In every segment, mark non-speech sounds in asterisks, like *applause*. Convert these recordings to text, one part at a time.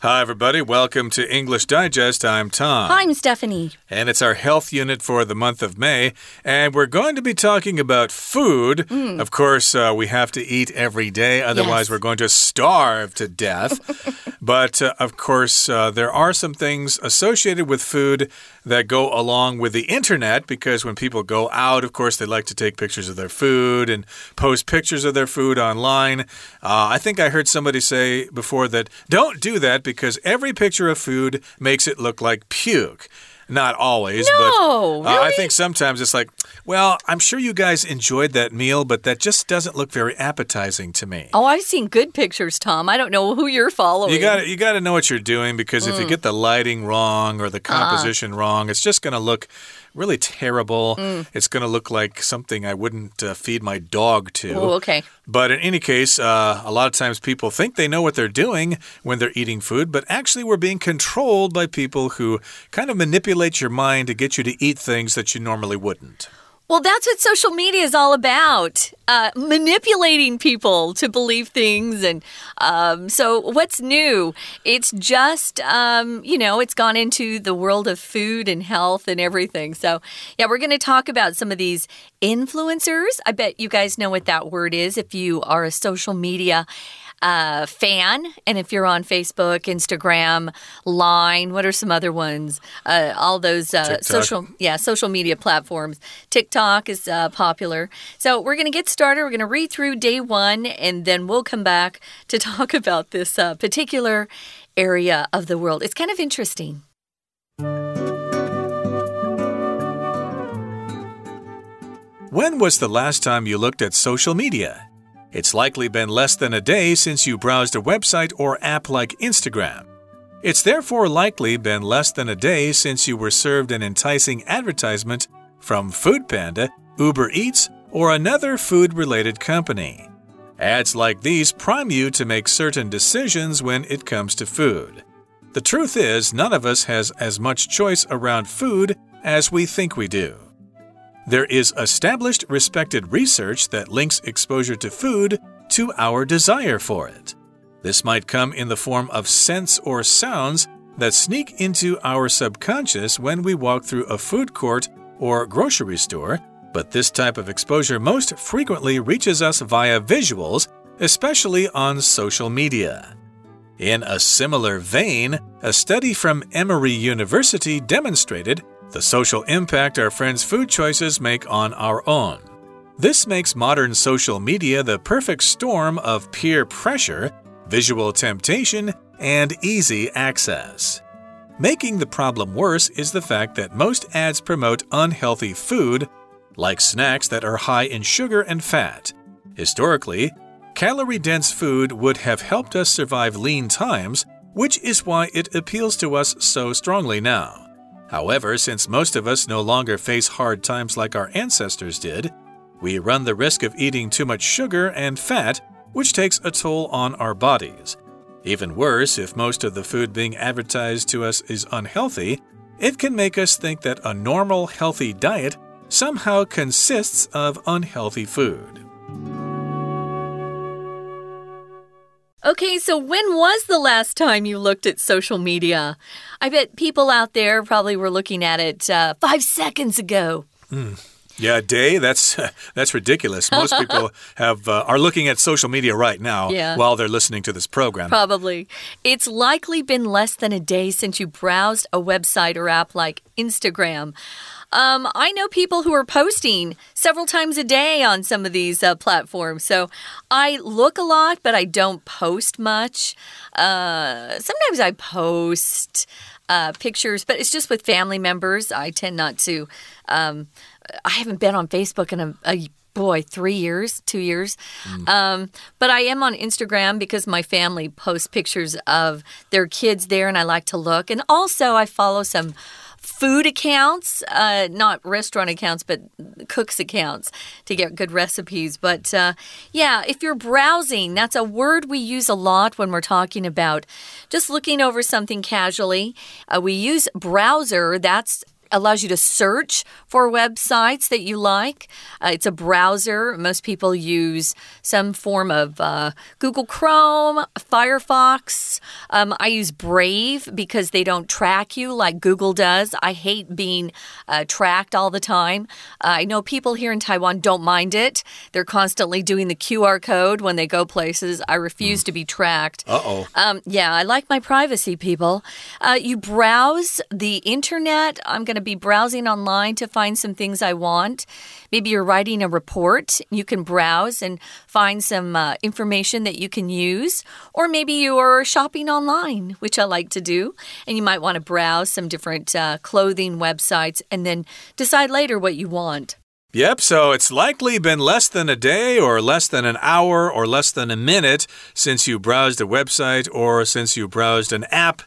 Hi, everybody. Welcome to English Digest. I'm Tom. I'm Stephanie. And it's our health unit for the month of May. And we're going to be talking about food. Mm. Of course, uh, we have to eat every day, otherwise, Yes. we're going to starve to death. *laughs* but, uh, of course, uh, there are some things associated with food that go along with the internet because when people go out, of course, they like to take pictures of their food and post pictures of their food online. Uh, I think I heard somebody say before that don't do that because every picture of food makes it look like puke. Not always, No, but uh, I think sometimes it's like, well, I'm sure you guys enjoyed that meal, but that just doesn't look very appetizing to me. Oh, I've seen good pictures, Tom. I don't know who you're following. You got you got to know what you're doing because if you Mm. get the lighting wrong or the Uh-huh. composition wrong, it's just going to look really terrible. Mm. It's going to look like something I wouldn't uh, feed my dog to. Oh, okay. But in any case, uh, a lot of times people think they know what they're doing when they're eating food, but actually we're being controlled by people who kind of manipulate your mind to get you to eat things that you normally wouldn't. Well, that's what social media is all about uh, manipulating people to believe things. And um, so, what's new? It's just, um, you know, it's gone into the world of food and health and everything. So, yeah, we're going to talk about some of these influencers. I bet you guys know what that word is if you are a social media. Uh, fan, and if you're on Facebook, Instagram, Line, what are some other ones? Uh, all those uh, social yeah, social media platforms. TikTok is uh, popular. So we're going to get started. We're going to read through day one, and then we'll come back to *laughs* talk about this uh, particular area of the world. It's kind of interesting. When was the last time you looked at social media? It's likely been less than a day since you browsed a website or app like Instagram. It's therefore likely been less than a day since you were served an enticing advertisement from Foodpanda, Uber Eats, or another food related company. Ads like these prime you to make certain decisions when it comes to food. The truth is, none of us has as much choice around food as we think we do. There is established, respected research that links exposure to food to our desire for it. This might come in the form of scents or sounds that sneak into our subconscious when we walk through a food court or grocery store, but this type of exposure most frequently reaches us via visuals, especially on social media. In a similar vein, a study from Emory University demonstrated the social impact our friends' food choices make on our own. This makes modern social media the perfect storm of peer pressure, visual temptation, and easy access. Making the problem worse is the fact that most ads promote unhealthy food, like snacks that are high in sugar and fat. Historically, calorie dense food would have helped us survive lean times, which is why it appeals to us so strongly now. However, since most of us no longer face hard times like our ancestors did, we run the risk of eating too much sugar and fat, which takes a toll on our bodies. Even worse, if most of the food being advertised to us is unhealthy, it can make us think that a normal, healthy diet somehow consists of unhealthy food. Okay, so when was the last time you looked at social media? I bet people out there probably were looking at it uh, five seconds ago. Yeah, a day. That's *laughs* that's ridiculous. Most *laughs* people have uh, are looking at social media right now Yeah. while they're listening to this program. Probably. It's likely been less than a day since you browsed a website or app like Instagram. Um, I know people who are posting several times a day on some of these uh, platforms. So I look a lot, but I don't post much. Uh, sometimes I post uh, pictures, but it's just with family members. I tend not to. Um, I haven't been on Facebook in a, a boy, three years, two years. Um, but I am on Instagram because my family posts pictures of their kids there, and I like to look. And also, I follow some food accounts, uh, not restaurant accounts, but cooks accounts to get good recipes. But uh, yeah, if you're browsing, that's a word we use a lot when we're talking about just looking over something casually. Uh, we use browser, that's allows you to search for websites that you like. Uh, it's a browser. Most people use some form of uh, Google Chrome, Firefox. Um, I use Brave because they don't track you like Google does. I hate being uh, tracked all the time. Uh, I know people here in Taiwan don't mind it. They're constantly doing the QR code when they go places. I refuse mm. to be tracked. Uh oh. Um, yeah, I like my privacy, people. Uh, you browse the internet. I'm going to be browsing online to find some things I want. Maybe you're writing a report. You can browse and find some uh, information that you can use. Or maybe you're shopping online, which I like to do. And you might want to browse some different uh, clothing websites and then decide later what you want. Yep, so it's likely been less than a day or less than an hour or less than a minute since you browsed a website or since you browsed an app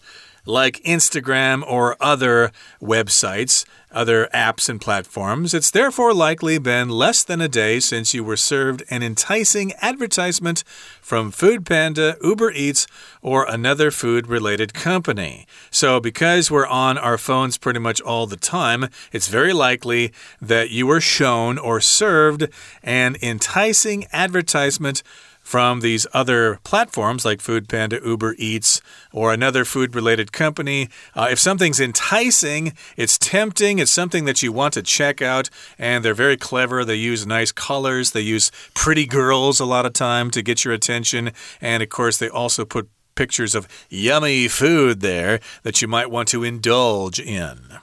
like Instagram or other websites, other apps and platforms. It's therefore likely been less than a day since you were served an enticing advertisement from Foodpanda, Uber Eats, or another food related company. So, because we're on our phones pretty much all the time, it's very likely that you were shown or served an enticing advertisement from these other platforms like Foodpanda, Uber Eats, or another food related company. Uh, if something's enticing, it's tempting, it's something that you want to check out, and they're very clever. They use nice colors, they use pretty girls a lot of time to get your attention, and of course, they also put pictures of yummy food there that you might want to indulge in.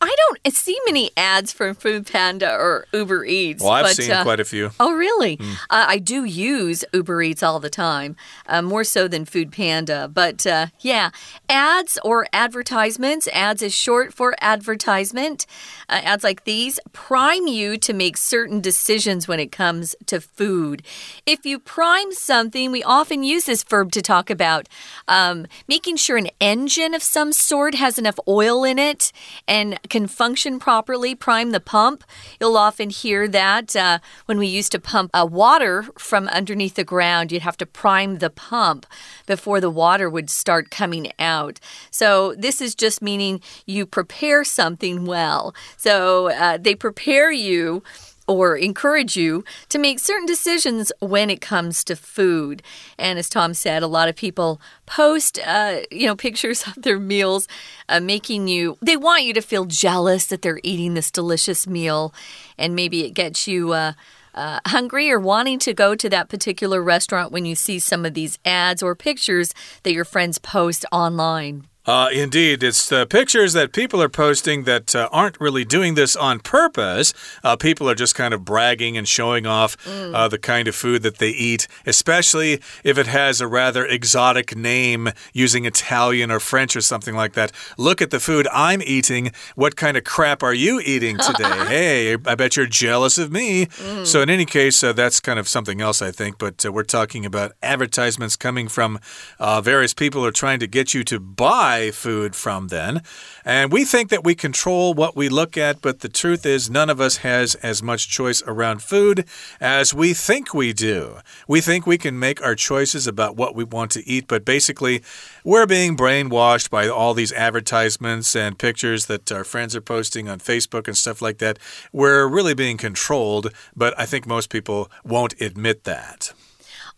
I don't see many ads for Food Panda or Uber Eats. Well, I've but, seen uh, quite a few. Oh, really? Mm. Uh, I do use Uber Eats all the time, uh, more so than Food Panda. But uh, yeah, ads or advertisements. Ads is short for advertisement. Uh, ads like these prime you to make certain decisions when it comes to food. If you prime something, we often use this verb to talk about um, making sure an engine of some sort has enough oil in it and can function properly, prime the pump. You'll often hear that uh, when we used to pump uh, water from underneath the ground, you'd have to prime the pump before the water would start coming out. So, this is just meaning you prepare something well. So, uh, they prepare you or encourage you to make certain decisions when it comes to food. And as Tom said, a lot of people post, uh, you know, pictures *laughs* of their meals, uh, making you, they want you to feel jealous that they're eating this delicious meal. And maybe it gets you, uh, uh, hungry or wanting to go to that particular restaurant when you see some of these ads or pictures that your friends post online. Uh, indeed, it's the pictures that people are posting that uh, aren't really doing this on purpose. Uh, people are just kind of bragging and showing off mm. Uh, the kind of food that they eat, especially if it has a rather exotic name using Italian or French or something like that. Look at the food I'm eating. What kind of crap are you eating today? *laughs* hey, I bet you're jealous of me. Mm. So, in any case, uh, that's kind of something else, I think. But uh, we're talking about advertisements coming from various people who are trying to get you to buy buy food from then. And we think that we control what we look at, but the truth is, none of us has as much choice around food as we think we do. We think we can make our choices about what we want to eat, but basically, we're being brainwashed by all these advertisements and pictures that our friends are posting on Facebook and stuff like that. We're really being controlled, but I think most people won't admit that.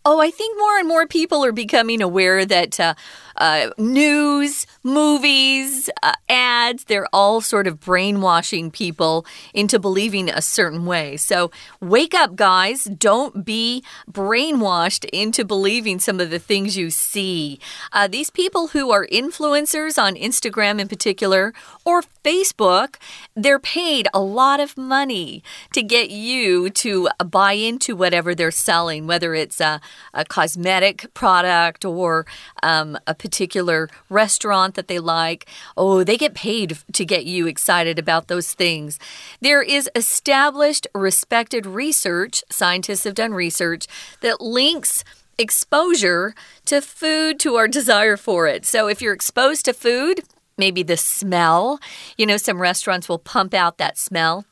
Oh, I think more and more people are becoming aware that uh, uh, news, movies, uh, ads, they're all sort of brainwashing people into believing a certain way. So wake up, guys. Don't be brainwashed into believing some of the things you see. Uh, these people who are influencers on Instagram in particular or Facebook, they're paid a lot of money to get you to buy into whatever they're selling, whether it's a, a cosmetic product or um, a particular restaurant that they like. Oh, they get paid to get you excited about those things. There is established, respected research, scientists have done research that links exposure to food to our desire for it. So if you're exposed to food, maybe the smell, you know, some restaurants will pump out that smell.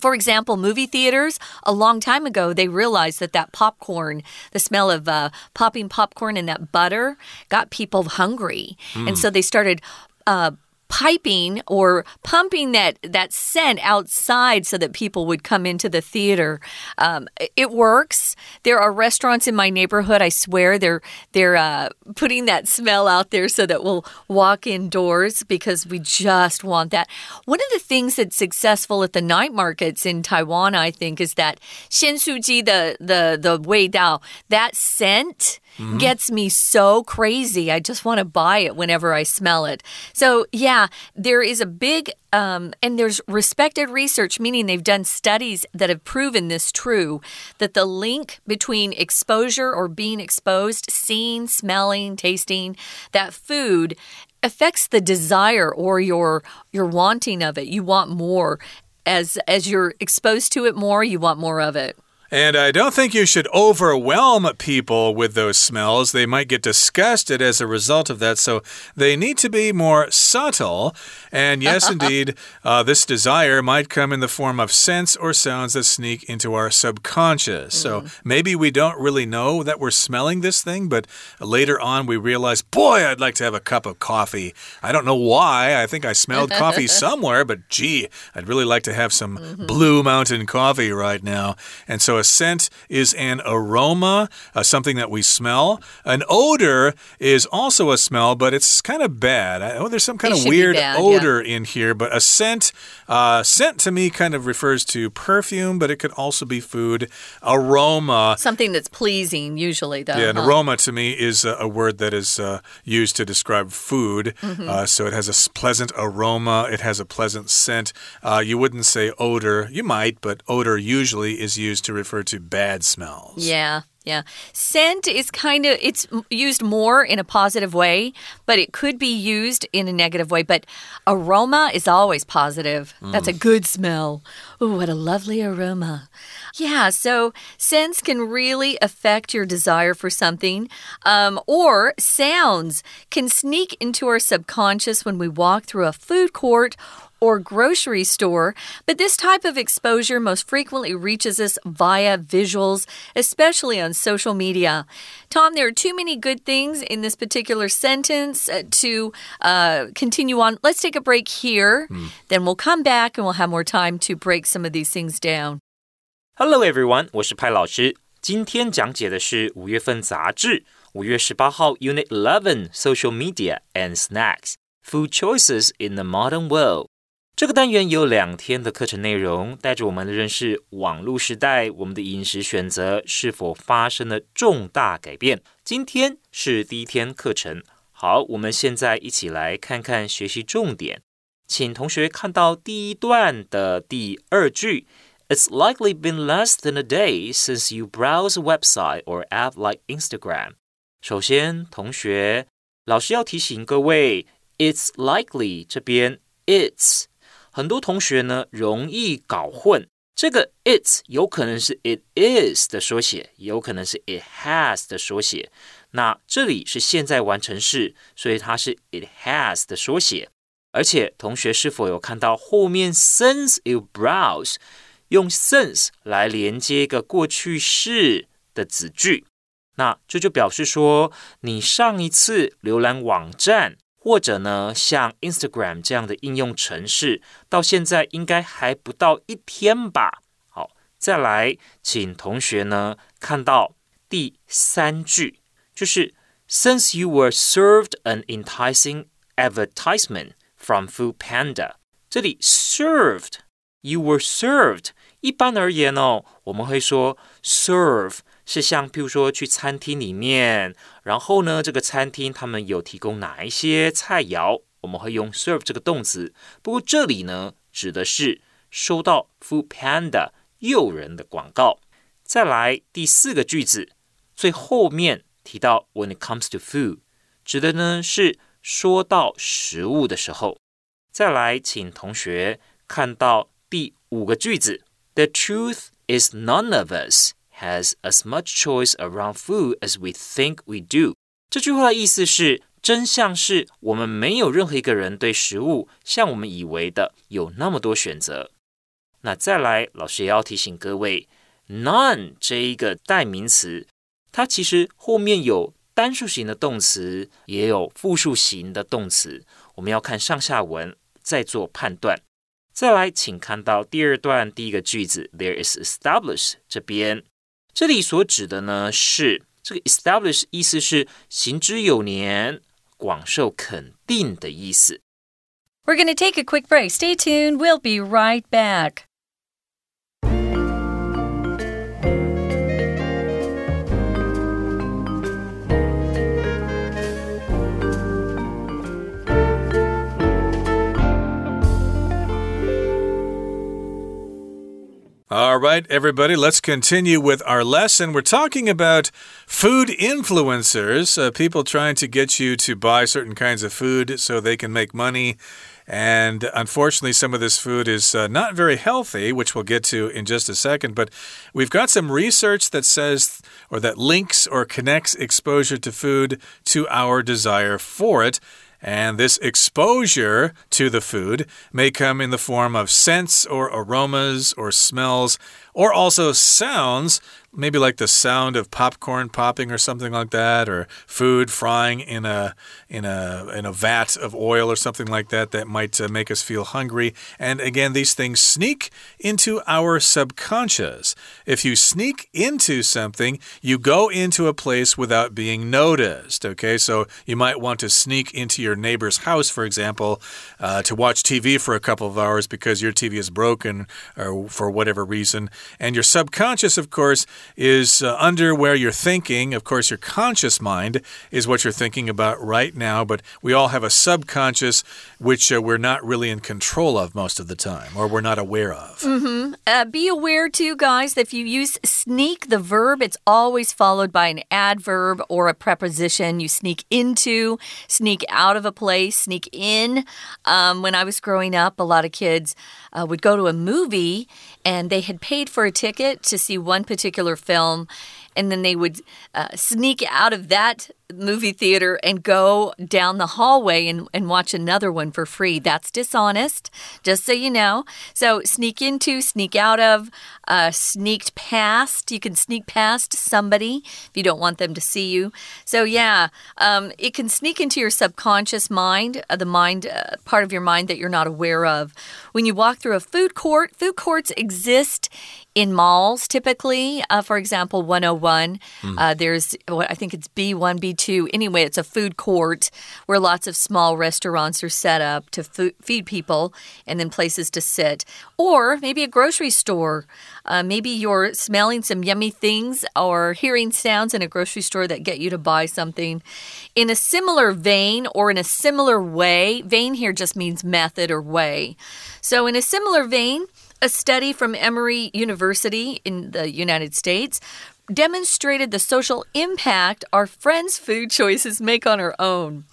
For example, movie theaters, a long time ago, they realized that that popcorn, the smell of uh, popping popcorn and that butter, got people hungry. Mm. And so they started uh, piping or pumping that that scent outside so that people would come into the theater. Um, it works. There are restaurants in my neighborhood. I swear they're they're uh, putting that smell out there so that we'll walk indoors because we just want that. One of the things that's successful at the night markets in Taiwan, I think, is that 咸酥鸡 the the the 味道 that scent Mm -hmm. gets me so crazy. I just want to buy it whenever I smell it. So, yeah, there is a big um, and there's respected research, meaning they've done studies that have proven this true that the link between exposure or being exposed, seeing, smelling, tasting that food affects the desire or your your wanting of it. You want more as as you're exposed to it more, you want more of it. And I don't think you should overwhelm people with those smells. They might get disgusted as a result of that. So they need to be more subtle. And yes, *laughs* indeed, uh, this desire might come in the form of scents or sounds that sneak into our subconscious. Mm. So maybe we don't really know that we're smelling this thing, but later on we realize, boy, I'd like to have a cup of coffee. I don't know why. I think I smelled coffee *laughs* somewhere, but gee, I'd really like to have some mm -hmm. Blue Mountain coffee right now. And so a scent is an aroma, uh, something that we smell. An odor is also a smell, but it's kind of bad. Oh, there's some kind it of weird bad, odor yeah. in here, but a scent, uh, scent to me kind of refers to perfume, but it could also be food. Aroma, something that's pleasing, usually. Though, yeah, an huh? aroma to me is a, a word that is uh, used to describe food. Mm -hmm. so it has a pleasant aroma. It has a pleasant scent. Uh, you wouldn't say odor. You might, but odor usually is used to refer refer to bad smells. Yeah. Yeah. Scent is kind of it's used more in a positive way, but it could be used in a negative way, but aroma is always positive. Mm. That's a good smell. Oh, what a lovely aroma. Yeah, so scents can really affect your desire for something. Um, or sounds can sneak into our subconscious when we walk through a food court or grocery store, but this type of exposure most frequently reaches us via visuals, especially on social media. Tom, there are too many good things in this particular sentence uh, to uh, continue on. Let's take a break here, mm. then we'll come back and we'll have more time to break some of these things down. Hello everyone，我是派老师。今天讲解的是五月份杂志五月十八号 Unit Eleven Social Media and Snacks Food Choices in the Modern World。 这个单元有两天的课程内容，带着我们认识网络时代，我们的饮食选择是否发生了重大改变。今天是第一天课程，好，我们现在一起来看看学习重点，请同学看到第一段的第二句：It's likely been less than a day since you browse website or app like Instagram。首先，同学，老师要提醒各位，It's likely 这边 It's。很多同学呢容易搞混，这个 it 有可能是 it is 的缩写，也有可能是 it has 的缩写。那这里是现在完成式，所以它是 it has 的缩写。而且同学是否有看到后面 since you browse 用 since 来连接一个过去式的子句？那这就表示说你上一次浏览网站。或者呢，像 Instagram 这样的应用程式，到现在应该还不到一天吧。好，再来，请同学呢看到第三句，就是 Since you were served an enticing advertisement from Food Panda，这里 served，you were served。一般而言哦，我们会说 serve。是像，譬如说去餐厅里面，然后呢，这个餐厅他们有提供哪一些菜肴，我们会用 serve 这个动词。不过这里呢，指的是收到 Food Panda 诱人的广告。再来第四个句子，最后面提到 When it comes to food，指的呢是说到食物的时候。再来，请同学看到第五个句子，The truth is none of us。has as much choice around food as we think we do。这句话的意思是，真相是我们没有任何一个人对食物像我们以为的有那么多选择。那再来，老师也要提醒各位，none 这一个代名词，它其实后面有 单数型的动词也有复数型的动词，我们要看上下文再做判断。再来，请看到第二段第一个句子，There is established 这边， 这里所指的呢是这个 establish 意思是行之有年、广受肯定的意思。We're going to take a quick break. Stay tuned. We'll be right back. All right, everybody, let's continue with our lesson. We're talking about food influencers, uh, people trying to get you to buy certain kinds of food so they can make money. And unfortunately, some of this food is uh, not very healthy, which we'll get to in just a second. But we've got some research that says or that links or connects exposure to food to our desire for it. And this exposure to the food may come in the form of scents or aromas or smells or also sounds maybe like the sound of popcorn popping or something like that or food frying in a in a in a vat of oil or something like that that might uh, make us feel hungry. And again these things sneak into our subconscious. If you sneak into something you go into a place without being noticed okay? So you might want to sneak into your neighbor's house for example uh, to watch TV for a couple of hours because your TV is broken or for whatever reason and your subconscious of course is uh, under where you're thinking. Of course, your conscious mind is what you're thinking about right now, but we all have a subconscious which uh, we're not really in control of most of the time or we're not aware of. Mm -hmm. uh, be aware, too, guys, that if you use sneak, the verb, it's always followed by an adverb or a preposition. You sneak into, sneak out of a place, sneak in. Um, when I was growing up, a lot of kids uh, would go to a movie and they had paid for a ticket to see one particular film and then they would uh, sneak out of that movie theater and go down the hallway and, and watch another one for free. That's dishonest, just so you know. So, sneak into, sneak out of, uh, sneaked past. You can sneak past somebody if you don't want them to see you. So, yeah, um, it can sneak into your subconscious mind, uh, the mind, uh, part of your mind that you're not aware of. When you walk through a food court, food courts exist in malls typically. Uh, for example, 101, mm. uh, there's what I think it's B1, B2. Anyway, it's a food court where lots of small restaurants are set up to feed people and then places to sit. Or maybe a grocery store. Uh, maybe you're smelling some yummy things or hearing sounds in a grocery store that get you to buy something. In a similar vein or in a similar way, vein here just means method or way. So, in a similar vein, a study from Emory University in the United States demonstrated the social impact our friends' food choices make on our own.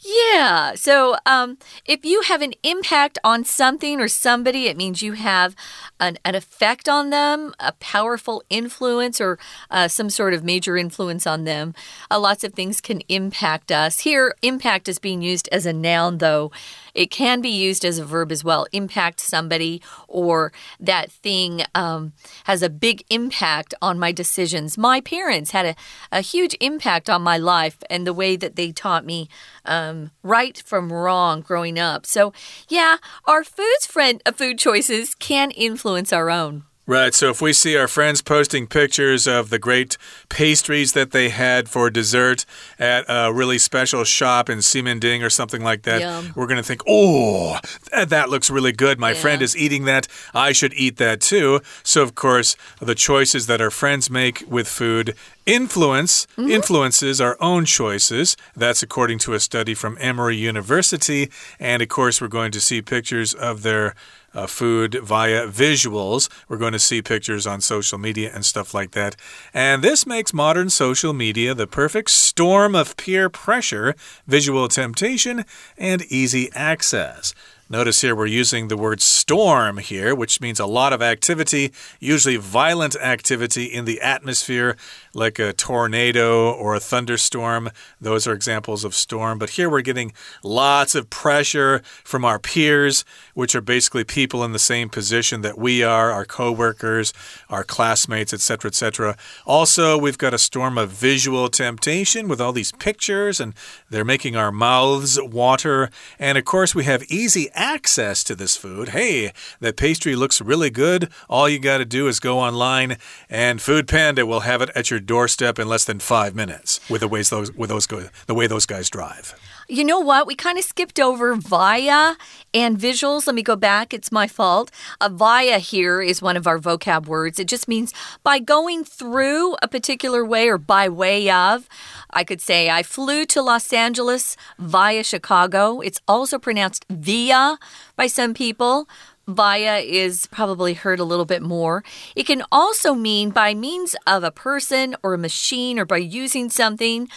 Yeah. So um, if you have an impact on something or somebody, it means you have an, an effect on them, a powerful influence, or uh, some sort of major influence on them. Uh, lots of things can impact us. Here, impact is being used as a noun, though. It can be used as a verb as well. Impact somebody, or that thing um, has a big impact on my decisions. My parents had a, a huge impact on my life and the way that they taught me um, right from wrong growing up. So, yeah, our foods friend uh, food choices can influence our own. Right. So if we see our friends posting pictures of the great pastries that they had for dessert at a really special shop in Ximending or something like that, Yum. we're going to think, oh, that, that, looks really good. My yeah. friend is eating that. I should eat that too. So, of course, the choices that our friends make with food influence mm -hmm. influences our own choices. That's according to a study from Emory University. And of course, we're going to see pictures of their uh, food via visuals. We're going to see pictures on social media and stuff like that. And this makes modern social media the perfect storm of peer pressure, visual temptation, and easy access. Notice here we're using the word storm here, which means a lot of activity, usually violent activity in the atmosphere. like a tornado or a thunderstorm. Those are examples of storm. But here we're getting lots of pressure from our peers, which are basically people in the same position that we are, our coworkers, our classmates, etc., etc. Also, we've got a storm of visual temptation with all these pictures, and they're making our mouths water. And of course, we have easy access to this food. Hey, that pastry looks really good. All you got to do is go online, and Food Panda will have it at your doorstep in less than five minutes with the ways those with those the way those guys drive. You know what? We kind of skipped over via and visuals. Let me go back. It's my fault. Uh, a via here is one of our vocab words. It just means by going through a particular way or by way of. I could say I flew to Los Angeles via Chicago. It's also pronounced via by some people via is probably heard a little bit more. It can also mean by means of a person or a machine or by using something.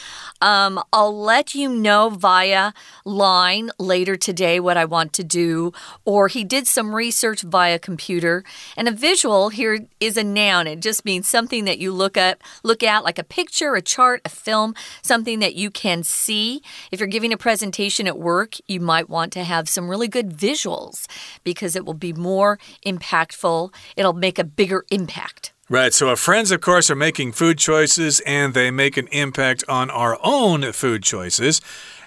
Um, I'll let you know via line later today what I want to do. Or he did some research via computer. And a visual here is a noun. It just means something that you look at, look at like a picture, a chart, a film, something that you can see. If you're giving a presentation at work, you might want to have some really good visuals because it will be more impactful. It'll make a bigger impact. Right. So our friends, of course, are making food choices and they make an impact on our own food choices.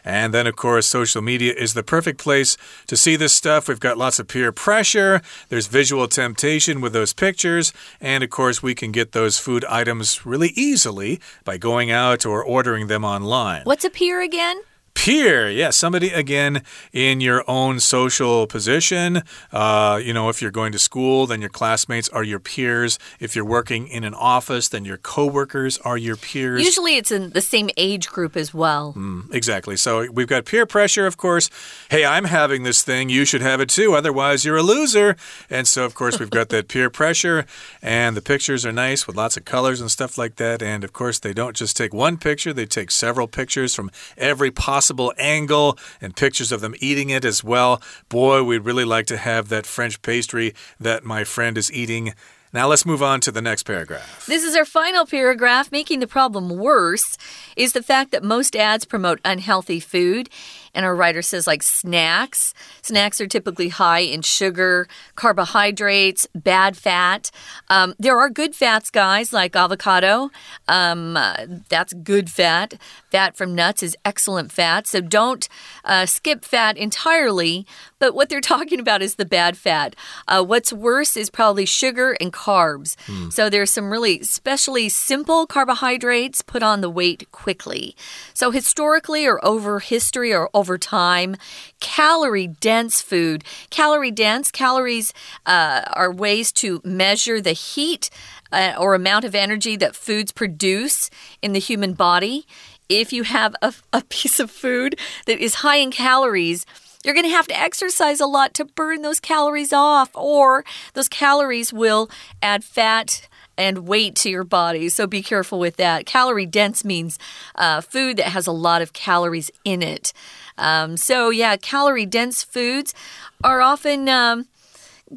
And then, of course, social media is the perfect place to see this stuff. We've got lots of peer pressure, there's visual temptation with those pictures, and of course, we can get those food items really easily by going out or ordering them online. What's a peer again? Peer. Yeah, somebody again in your own social position. Uh, you know, if you're going to school, then your classmates are your peers. If you're working in an office, then your coworkers are your peers. Usually it's in the same age group as well. Mm, exactly. So we've got peer pressure, of course. Hey, I'm having this thing. You should have it too. Otherwise, you're a loser. And so, of course, we've got that peer pressure. And the pictures are nice with lots of colors and stuff like that. And of course, they don't just take one picture, they take several pictures from every possible possible angle and pictures of them eating it as well. Boy, we'd really like to have that French pastry that my friend is eating. Now let's move on to the next paragraph. This is our final paragraph. Making the problem worse is the fact that most ads promote unhealthy food and our writer says, like snacks. Snacks are typically high in sugar, carbohydrates, bad fat. Um, there are good fats, guys, like avocado. Um, uh, that's good fat. Fat from nuts is excellent fat. So don't uh, skip fat entirely. But what they're *laughs* talking about is the bad fat. Uh, what's worse is probably sugar and carbs. Mm. So there's some really especially simple carbohydrates put on the weight quickly. So historically or over history or over time. Calorie dense food. Calorie dense, calories uh, are ways to measure the heat uh, or amount of energy that foods produce in the human body. If you have a, a piece of food that is high in calories, you're going to have to exercise a lot to burn those calories off, or those calories will add fat and weight to your body. So be careful with that. Calorie dense means uh, food that has a lot of calories in it. Um, so, yeah, calorie dense foods are often. Um,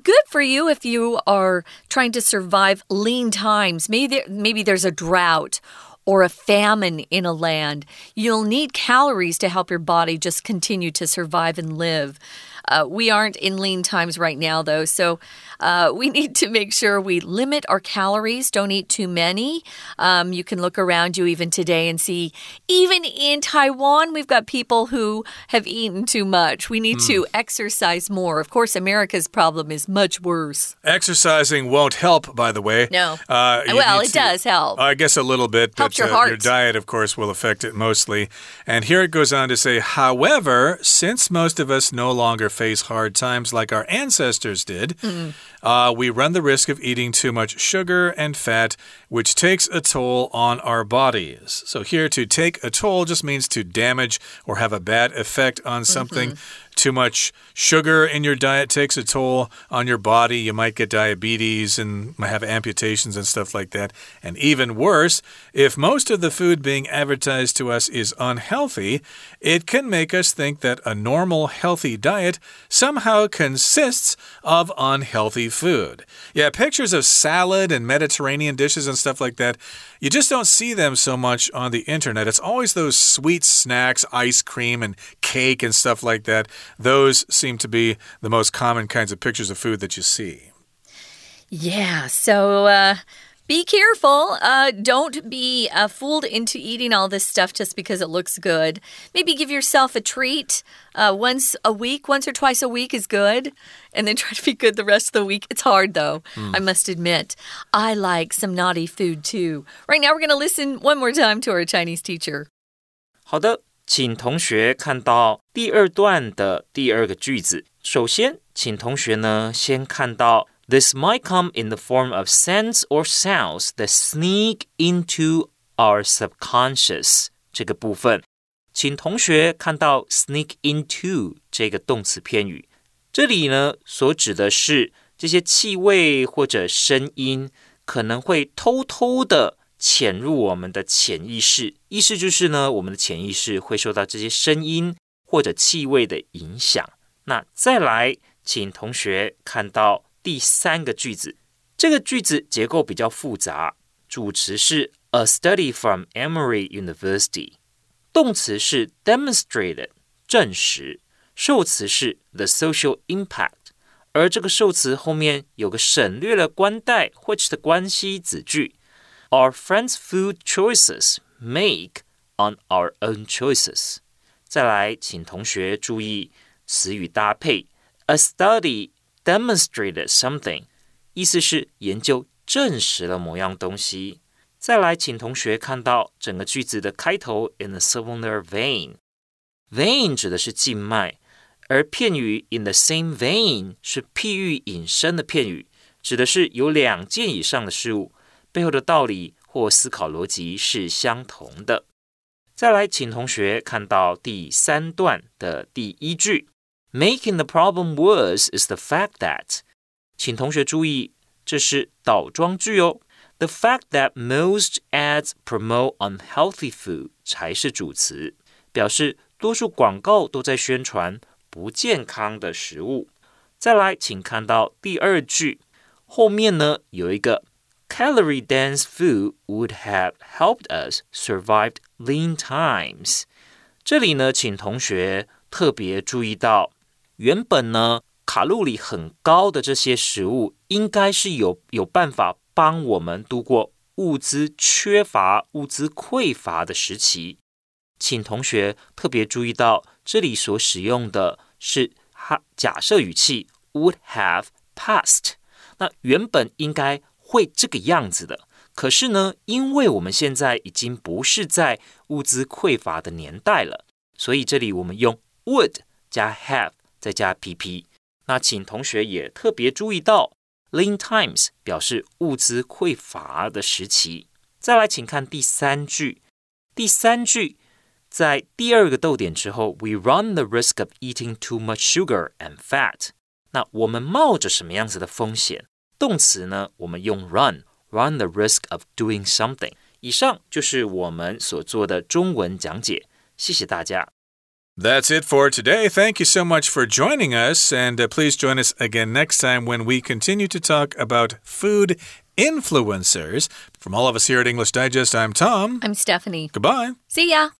good for you if you are trying to survive lean times. Maybe there, maybe there's a drought or a famine in a land. You'll need calories to help your body just continue to survive and live. Uh, we aren't in lean times right now, though, so uh, we *laughs* need to make sure we limit our calories, don't eat too many. Um, you can look around you even today and see, even in Taiwan, we've got people who have eaten too much. We need mm. to hmm. exercise more. Of course, America's problem is much worse. Exercising won't help, by the way. No. Uh, well, it to, does help. I guess a little bit, Helps but your, uh, your diet, of course, will affect it mostly. And here it goes on to say, however, since most of us no longer face hard times like our ancestors did, mm uh, we run the risk of eating too much sugar and fat, which takes a toll on our bodies. So, here to take a toll just means to damage or have a bad effect on something. Mm -hmm too much sugar in your diet takes a toll on your body. You might get diabetes and have amputations and stuff like that. And even worse, if most of the food being advertised to us is unhealthy, it can make us think that a normal, healthy diet somehow consists of unhealthy food. Yeah, pictures of salad and Mediterranean dishes and stuff like that, you just don't see them so much on the internet. It's always those sweet snacks, ice cream and cake and stuff like that. Those seem to be the most common kinds of pictures of food that you see. Yeah, so uh, be careful. Uh, don't be uh, fooled into eating all this stuff just because it looks good. Maybe give yourself a treat uh, once a week, once or twice a week is good, and then *laughs* try to be good the rest of the week. It's hard though, mm. I must admit. I like some naughty food too. Right now, we're going to listen one more time to our Chinese teacher. 好的，请同学看到第二段的第二个句子。首先，请同学呢先看到 This might come in the form of scents or sounds that sneak into our subconscious 这个部分。请同学看到 sneak into 这个动词片语，这里呢所指的是这些气味或者声音可能会偷偷的潜入我们的潜意识，意思就是呢，我们的潜意识会受到这些声音或者气味的影响。那再来，请同学看到第三个句子，这个句子结构比较复杂，主词是 a study from Emory University，动词是 demonstrated 证实，受词是 the social impact，而这个受词后面有个省略了关带 which 的关系子句。Our friends' food choices make on our own choices。再来，请同学注意词语搭配。A study demonstrated something，意思是研究证实了某样东西。再来，请同学看到整个句子的开头，in a similar vein。vein 指的是静脉，而片语 in the same vein 是譬喻引申的片语，指的是有两件以上的事物。 背后的道理或思考逻辑是相同的。再来，请同学看到第三段的第一句，Making the problem worse is the fact that，请同学注意，这是倒装句哦。The fact that most ads promote unhealthy food 才是主词，表示多数广告都在宣传不健康的食物。再来，请看到第二句后面呢有一个。 Calorie dense food would have helped us survive lean times。这里呢，请同学特别注意到，原本呢卡路里很高的这些食物，应该是有有办法帮我们度过物资缺乏、物资匮乏的时期。请同学特别注意到，这里所使用的是哈假设语气 would have passed。那原本应该。 会这个样子的，可是呢，因为我们现在已经不是在物资匮乏的年代了，所以这里我们用 would 加 have 再加 pp。那请同学也特别注意到，lean times 表示物资匮乏的时期。再来，请看第三句，第三句在第二个逗点之后，we run the risk of eating too much sugar and fat。那我们冒着什么样子的风险？动词呢，我们用 run，run the risk of doing something。以上就是我们所做的中文讲解，谢谢大家。That's it for today. Thank you so much for joining us, and uh, please join us again next time when we continue to talk about food influencers. From all of us here at English Digest, I'm Tom. I'm Stephanie. Goodbye. See ya.